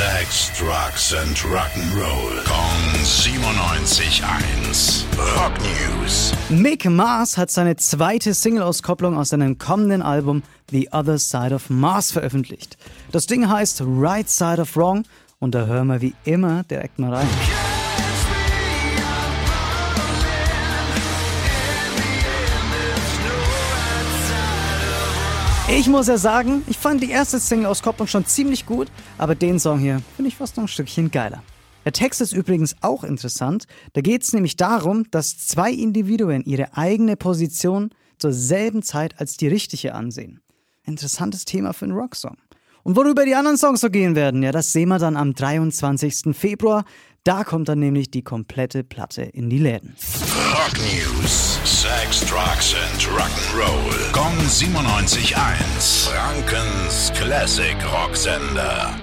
Sex, Drugs and Rock'n'Roll. Kong 97.1. Rock News. Mick Mars hat seine zweite Single-Auskopplung aus seinem kommenden Album The Other Side of Mars veröffentlicht. Das Ding heißt Right Side of Wrong und da hören wir wie immer direkt mal rein. Ich muss ja sagen, ich fand die erste Single-Auskopplung schon ziemlich gut, aber den Song hier finde ich fast noch ein Stückchen geiler. Der Text ist übrigens auch interessant. Da geht es nämlich darum, dass zwei Individuen ihre eigene Position zur selben Zeit als die richtige ansehen. Interessantes Thema für einen Rocksong. Und worüber die anderen Songs so gehen werden, ja, das sehen wir dann am 23. Februar. Da kommt dann nämlich die komplette Platte in die Läden. Rock News. Sex, Drugs and Rock'n'Roll. Kong 97.1. Frankens Classic Rocksender.